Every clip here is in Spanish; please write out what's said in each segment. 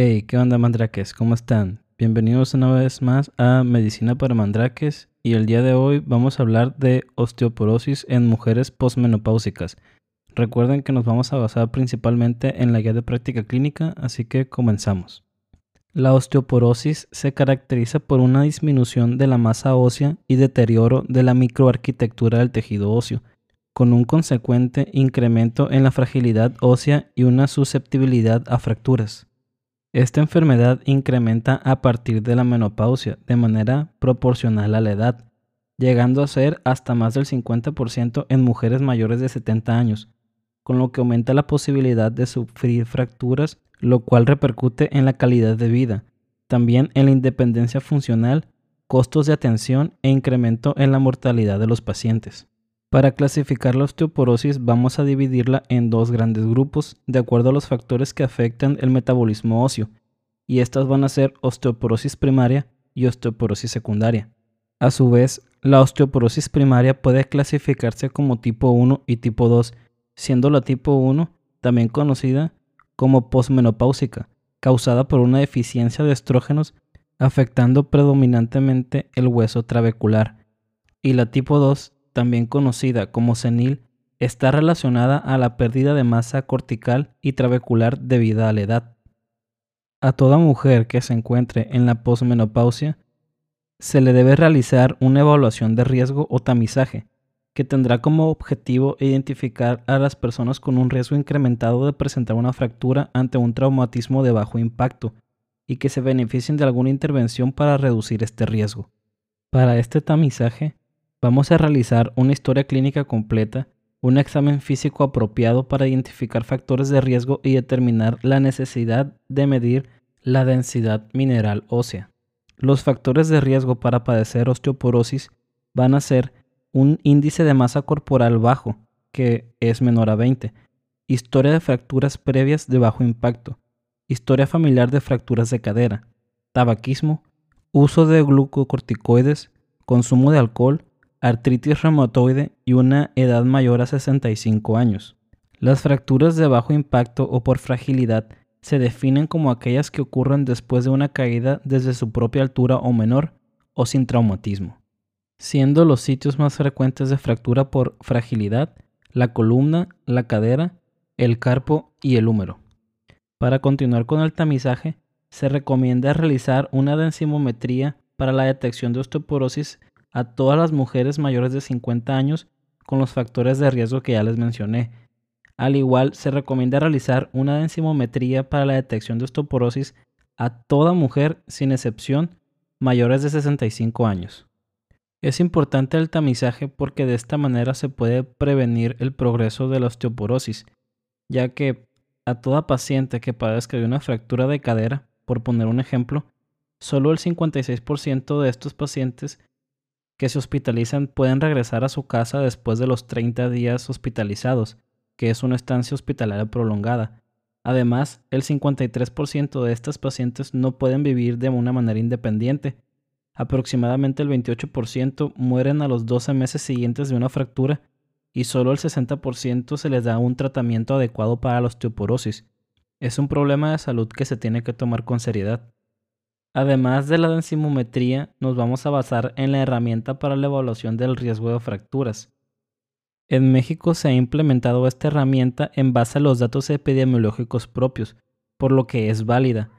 Hey, ¿qué onda mandrakes? ¿Cómo están? Bienvenidos una vez más a Medicina para Mandrakes y el día de hoy vamos a hablar de osteoporosis en mujeres posmenopáusicas. Recuerden que nos vamos a basar principalmente en la guía de práctica clínica, así que comenzamos. La osteoporosis se caracteriza por una disminución de la masa ósea y deterioro de la microarquitectura del tejido óseo, con un consecuente incremento en la fragilidad ósea y una susceptibilidad a fracturas. Esta enfermedad incrementa a partir de la menopausia de manera proporcional a la edad, llegando a ser hasta más del 50% en mujeres mayores de 70 años, con lo que aumenta la posibilidad de sufrir fracturas, lo cual repercute en la calidad de vida, también en la independencia funcional, costos de atención e incremento en la mortalidad de los pacientes. Para clasificar la osteoporosis vamos a dividirla en dos grandes grupos de acuerdo a los factores que afectan el metabolismo óseo, y estas van a ser osteoporosis primaria y osteoporosis secundaria. A su vez, la osteoporosis primaria puede clasificarse como tipo 1 y tipo 2, siendo la tipo 1 también conocida como posmenopáusica, causada por una deficiencia de estrógenos afectando predominantemente el hueso trabecular, y la tipo 2 también conocida como senil, está relacionada a la pérdida de masa cortical y trabecular debido a la edad. A toda mujer que se encuentre en la posmenopausia se le debe realizar una evaluación de riesgo o tamizaje, que tendrá como objetivo identificar a las personas con un riesgo incrementado de presentar una fractura ante un traumatismo de bajo impacto y que se beneficien de alguna intervención para reducir este riesgo. Para este tamizaje Vamos a realizar una historia clínica completa, un examen físico apropiado para identificar factores de riesgo y determinar la necesidad de medir la densidad mineral ósea. Los factores de riesgo para padecer osteoporosis van a ser un índice de masa corporal bajo, que es menor a 20, historia de fracturas previas de bajo impacto, historia familiar de fracturas de cadera, tabaquismo, uso de glucocorticoides, consumo de alcohol, artritis reumatoide y una edad mayor a 65 años. Las fracturas de bajo impacto o por fragilidad se definen como aquellas que ocurren después de una caída desde su propia altura o menor o sin traumatismo, siendo los sitios más frecuentes de fractura por fragilidad la columna, la cadera, el carpo y el húmero. Para continuar con el tamizaje, se recomienda realizar una densimometría para la detección de osteoporosis a todas las mujeres mayores de 50 años con los factores de riesgo que ya les mencioné. Al igual, se recomienda realizar una densimometría para la detección de osteoporosis a toda mujer, sin excepción, mayores de 65 años. Es importante el tamizaje porque de esta manera se puede prevenir el progreso de la osteoporosis, ya que a toda paciente que padezca de una fractura de cadera, por poner un ejemplo, solo el 56% de estos pacientes que se hospitalizan pueden regresar a su casa después de los 30 días hospitalizados, que es una estancia hospitalaria prolongada. Además, el 53% de estas pacientes no pueden vivir de una manera independiente. Aproximadamente el 28% mueren a los 12 meses siguientes de una fractura y solo el 60% se les da un tratamiento adecuado para la osteoporosis. Es un problema de salud que se tiene que tomar con seriedad. Además de la densimometría, nos vamos a basar en la herramienta para la evaluación del riesgo de fracturas. En México se ha implementado esta herramienta en base a los datos epidemiológicos propios, por lo que es válida.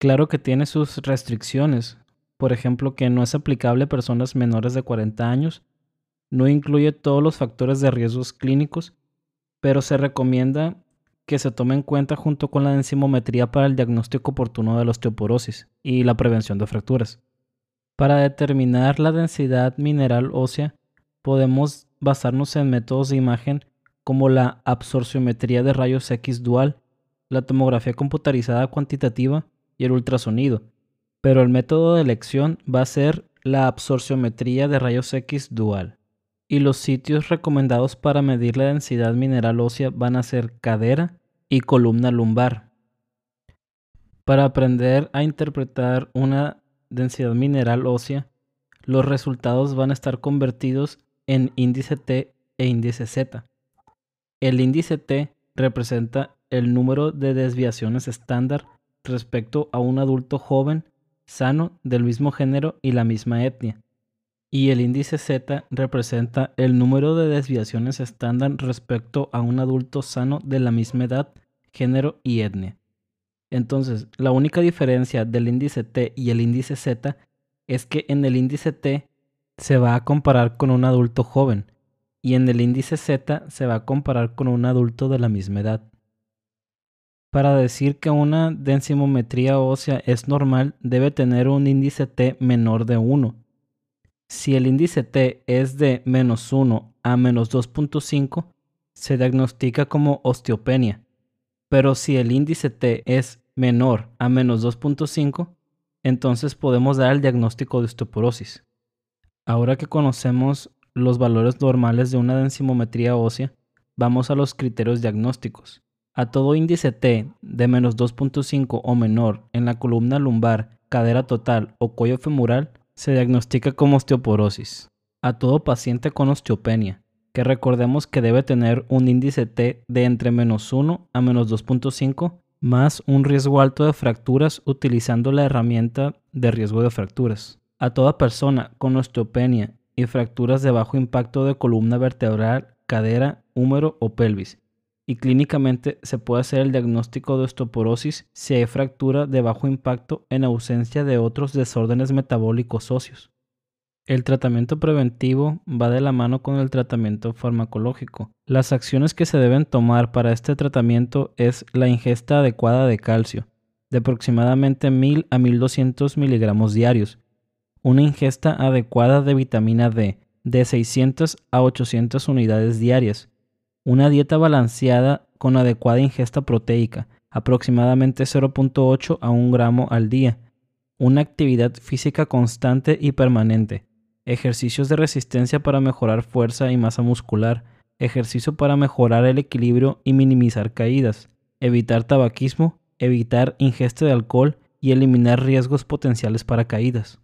Claro que tiene sus restricciones, por ejemplo que no es aplicable a personas menores de 40 años, no incluye todos los factores de riesgos clínicos, pero se recomienda que se tome en cuenta junto con la densimometría para el diagnóstico oportuno de la osteoporosis y la prevención de fracturas. Para determinar la densidad mineral ósea, podemos basarnos en métodos de imagen como la absorciometría de rayos X dual, la tomografía computarizada cuantitativa y el ultrasonido, pero el método de elección va a ser la absorciometría de rayos X dual. Y los sitios recomendados para medir la densidad mineral ósea van a ser cadera y columna lumbar. Para aprender a interpretar una densidad mineral ósea, los resultados van a estar convertidos en índice T e índice Z. El índice T representa el número de desviaciones estándar respecto a un adulto joven, sano, del mismo género y la misma etnia. Y el índice Z representa el número de desviaciones estándar respecto a un adulto sano de la misma edad, género y etnia. Entonces, la única diferencia del índice T y el índice Z es que en el índice T se va a comparar con un adulto joven y en el índice Z se va a comparar con un adulto de la misma edad. Para decir que una densimometría ósea es normal, debe tener un índice T menor de 1. Si el índice T es de menos 1 a menos 2.5, se diagnostica como osteopenia. Pero si el índice T es menor a menos 2.5, entonces podemos dar el diagnóstico de osteoporosis. Ahora que conocemos los valores normales de una densimometría ósea, vamos a los criterios diagnósticos. A todo índice T de menos 2.5 o menor en la columna lumbar, cadera total o cuello femoral, se diagnostica como osteoporosis. A todo paciente con osteopenia, que recordemos que debe tener un índice T de entre menos 1 a menos 2.5 más un riesgo alto de fracturas utilizando la herramienta de riesgo de fracturas. A toda persona con osteopenia y fracturas de bajo impacto de columna vertebral, cadera, húmero o pelvis. Y clínicamente se puede hacer el diagnóstico de osteoporosis si hay fractura de bajo impacto en ausencia de otros desórdenes metabólicos óseos. El tratamiento preventivo va de la mano con el tratamiento farmacológico. Las acciones que se deben tomar para este tratamiento es la ingesta adecuada de calcio, de aproximadamente 1000 a 1200 miligramos diarios, una ingesta adecuada de vitamina D, de 600 a 800 unidades diarias, una dieta balanceada con adecuada ingesta proteica, aproximadamente 0.8 a 1 gramo al día, una actividad física constante y permanente, ejercicios de resistencia para mejorar fuerza y masa muscular, ejercicio para mejorar el equilibrio y minimizar caídas, evitar tabaquismo, evitar ingesta de alcohol y eliminar riesgos potenciales para caídas.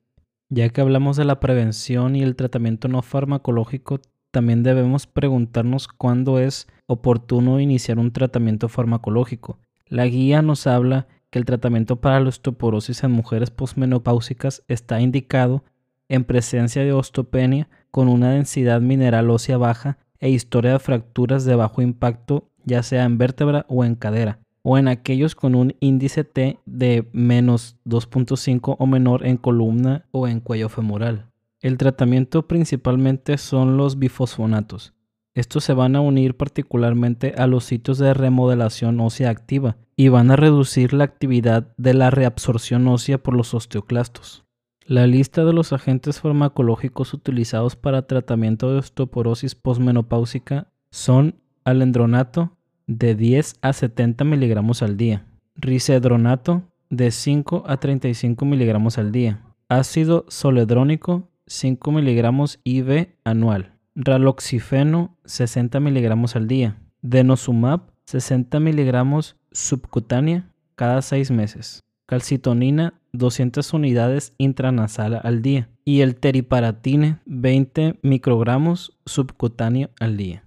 Ya que hablamos de la prevención y el tratamiento no farmacológico, también debemos preguntarnos cuándo es oportuno iniciar un tratamiento farmacológico. La guía nos habla que el tratamiento para la osteoporosis en mujeres posmenopáusicas está indicado en presencia de osteopenia con una densidad mineral ósea baja e historia de fracturas de bajo impacto ya sea en vértebra o en cadera, o en aquellos con un índice T de menos 2.5 o menor en columna o en cuello femoral. El tratamiento principalmente son los bifosfonatos. Estos se van a unir particularmente a los sitios de remodelación ósea activa y van a reducir la actividad de la reabsorción ósea por los osteoclastos. La lista de los agentes farmacológicos utilizados para tratamiento de osteoporosis posmenopáusica son alendronato de 10 a 70 miligramos al día, risedronato de 5 a 35 miligramos al día, ácido soledrónico 5 miligramos IV anual, raloxifeno 60 miligramos al día, denosumab 60 miligramos subcutánea cada 6 meses, calcitonina 200 unidades intranasal al día y el teriparatine 20 microgramos subcutáneo al día.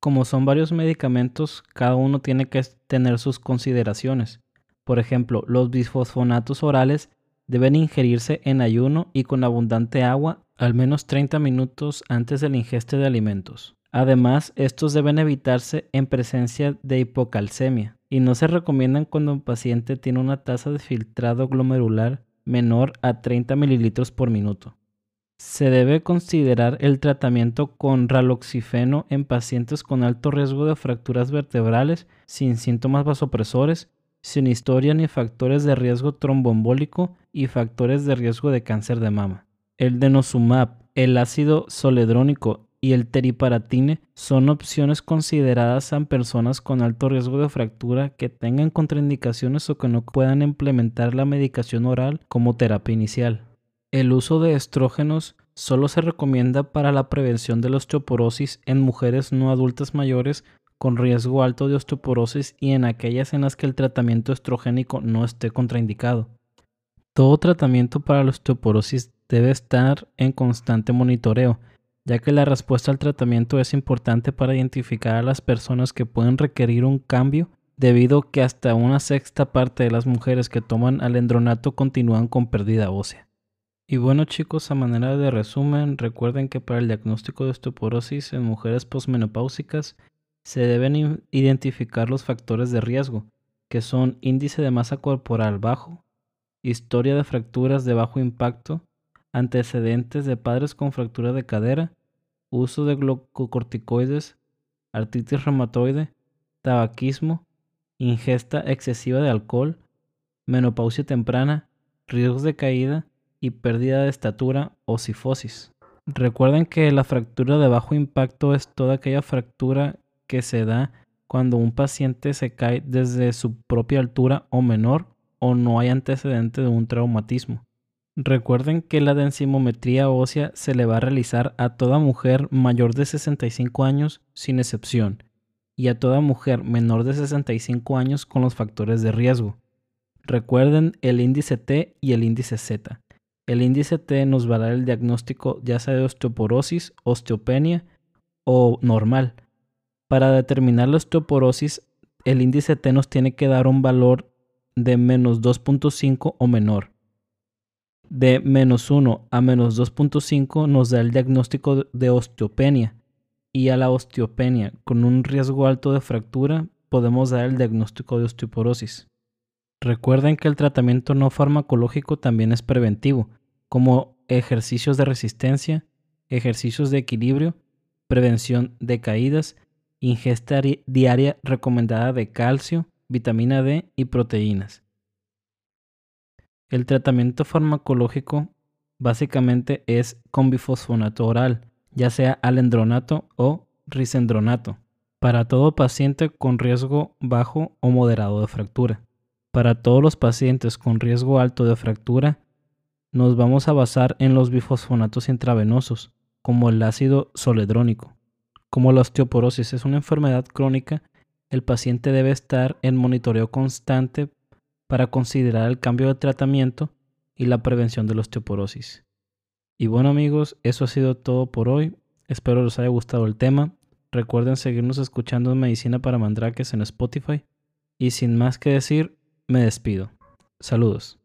Como son varios medicamentos, cada uno tiene que tener sus consideraciones. Por ejemplo, los bisfosfonatos orales deben ingerirse en ayuno y con abundante agua al menos 30 minutos antes del ingeste de alimentos. Además, estos deben evitarse en presencia de hipocalcemia y no se recomiendan cuando un paciente tiene una tasa de filtrado glomerular menor a 30 mililitros por minuto. Se debe considerar el tratamiento con raloxifeno en pacientes con alto riesgo de fracturas vertebrales sin síntomas vasopresores, sin historia ni factores de riesgo tromboembólico y factores de riesgo de cáncer de mama. El denosumab, el ácido soledrónico y el teriparatine son opciones consideradas en personas con alto riesgo de fractura que tengan contraindicaciones o que no puedan implementar la medicación oral como terapia inicial. El uso de estrógenos solo se recomienda para la prevención de la osteoporosis en mujeres no adultas mayores con riesgo alto de osteoporosis y en aquellas en las que el tratamiento estrogénico no esté contraindicado. Todo tratamiento para la osteoporosis debe estar en constante monitoreo ya que la respuesta al tratamiento es importante para identificar a las personas que pueden requerir un cambio debido que hasta una sexta parte de las mujeres que toman alendronato continúan con pérdida ósea. Y bueno chicos, a manera de resumen, recuerden que para el diagnóstico de osteoporosis en mujeres posmenopáusicas se deben identificar los factores de riesgo, que son índice de masa corporal bajo, historia de fracturas de bajo impacto, antecedentes de padres con fractura de cadera, uso de glucocorticoides, artritis reumatoide, tabaquismo, ingesta excesiva de alcohol, menopausia temprana, riesgos de caída y pérdida de estatura o sifosis. Recuerden que la fractura de bajo impacto es toda aquella fractura que se da cuando un paciente se cae desde su propia altura o menor o no hay antecedente de un traumatismo. Recuerden que la densimometría ósea se le va a realizar a toda mujer mayor de 65 años sin excepción y a toda mujer menor de 65 años con los factores de riesgo. Recuerden el índice T y el índice Z. El índice T nos va a dar el diagnóstico ya sea de osteoporosis, osteopenia o normal. Para determinar la osteoporosis, el índice T nos tiene que dar un valor de menos 2.5 o menor. De menos 1 a menos 2.5 nos da el diagnóstico de osteopenia y a la osteopenia con un riesgo alto de fractura podemos dar el diagnóstico de osteoporosis. Recuerden que el tratamiento no farmacológico también es preventivo, como ejercicios de resistencia, ejercicios de equilibrio, prevención de caídas ingesta diaria recomendada de calcio, vitamina D y proteínas. El tratamiento farmacológico básicamente es con bifosfonato oral, ya sea alendronato o risendronato, para todo paciente con riesgo bajo o moderado de fractura. Para todos los pacientes con riesgo alto de fractura, nos vamos a basar en los bifosfonatos intravenosos, como el ácido soledrónico. Como la osteoporosis es una enfermedad crónica, el paciente debe estar en monitoreo constante para considerar el cambio de tratamiento y la prevención de la osteoporosis. Y bueno amigos, eso ha sido todo por hoy. Espero les haya gustado el tema. Recuerden seguirnos escuchando en Medicina para Mandrakes en Spotify. Y sin más que decir, me despido. Saludos.